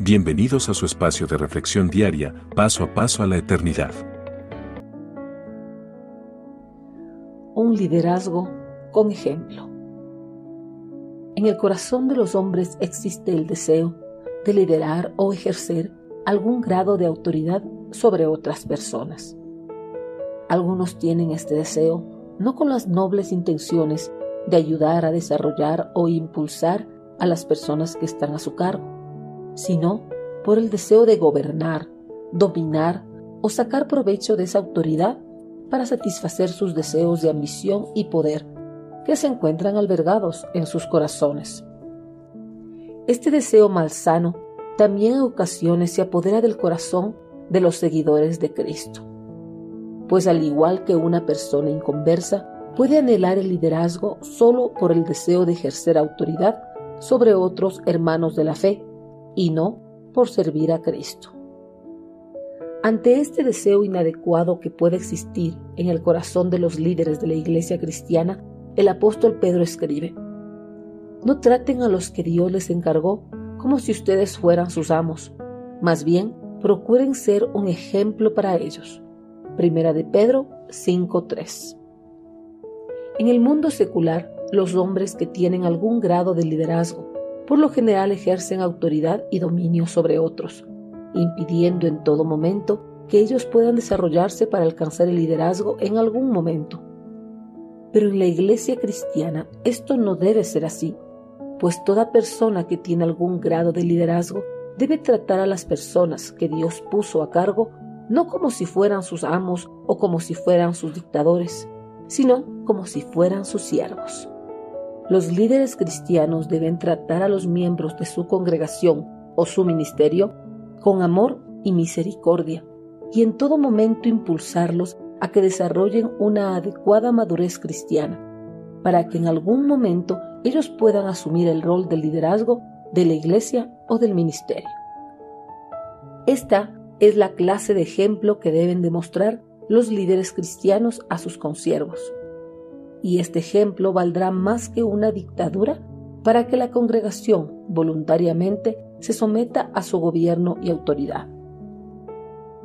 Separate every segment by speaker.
Speaker 1: Bienvenidos a su espacio de reflexión diaria, paso a paso a la eternidad.
Speaker 2: Un liderazgo con ejemplo. En el corazón de los hombres existe el deseo de liderar o ejercer algún grado de autoridad sobre otras personas. Algunos tienen este deseo no con las nobles intenciones de ayudar a desarrollar o impulsar a las personas que están a su cargo, sino por el deseo de gobernar, dominar o sacar provecho de esa autoridad para satisfacer sus deseos de ambición y poder que se encuentran albergados en sus corazones. Este deseo malsano también en ocasiones se apodera del corazón de los seguidores de Cristo. Pues al igual que una persona inconversa puede anhelar el liderazgo solo por el deseo de ejercer autoridad sobre otros hermanos de la fe y no por servir a Cristo. Ante este deseo inadecuado que puede existir en el corazón de los líderes de la iglesia cristiana, el apóstol Pedro escribe, No traten a los que Dios les encargó como si ustedes fueran sus amos. Más bien, procuren ser un ejemplo para ellos. Primera de Pedro 5.3. En el mundo secular, los hombres que tienen algún grado de liderazgo por lo general ejercen autoridad y dominio sobre otros, impidiendo en todo momento que ellos puedan desarrollarse para alcanzar el liderazgo en algún momento. Pero en la iglesia cristiana esto no debe ser así pues toda persona que tiene algún grado de liderazgo debe tratar a las personas que Dios puso a cargo no como si fueran sus amos o como si fueran sus dictadores, sino como si fueran sus siervos. Los líderes cristianos deben tratar a los miembros de su congregación o su ministerio con amor y misericordia, y en todo momento impulsarlos a que desarrollen una adecuada madurez cristiana, para que en algún momento ellos puedan asumir el rol de liderazgo de la iglesia o del ministerio. Esta es la clase de ejemplo que deben demostrar los líderes cristianos a sus consiervos. Y este ejemplo valdrá más que una dictadura para que la congregación voluntariamente se someta a su gobierno y autoridad.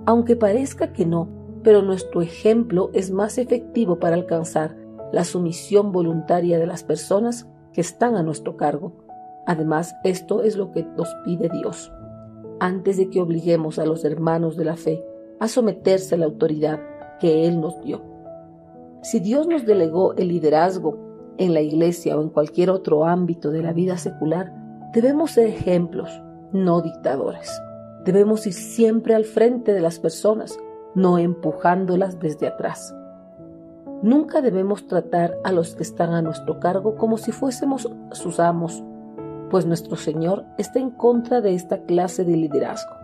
Speaker 2: Aunque parezca que no, pero nuestro ejemplo es más efectivo para alcanzar la sumisión voluntaria de las personas que están a nuestro cargo. Además, esto es lo que nos pide Dios. Antes de que obliguemos a los hermanos de la fe a someterse a la autoridad que Él nos dio. Si Dios nos delegó el liderazgo en la iglesia o en cualquier otro ámbito de la vida secular, debemos ser ejemplos, no dictadores. Debemos ir siempre al frente de las personas, no empujándolas desde atrás. Nunca debemos tratar a los que están a nuestro cargo como si fuésemos sus amos, pues nuestro Señor está en contra de esta clase de liderazgo.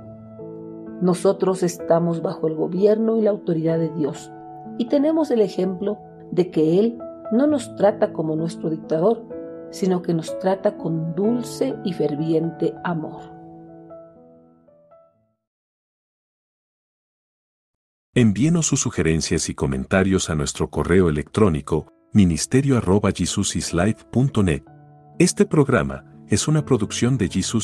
Speaker 2: Nosotros estamos bajo el gobierno y la autoridad de Dios y tenemos el ejemplo de que Él no nos trata como nuestro dictador, sino que nos trata con dulce y ferviente amor.
Speaker 1: Envíenos sus sugerencias y comentarios a nuestro correo electrónico ministerio.jesusislife.net. Este programa es una producción de Jesus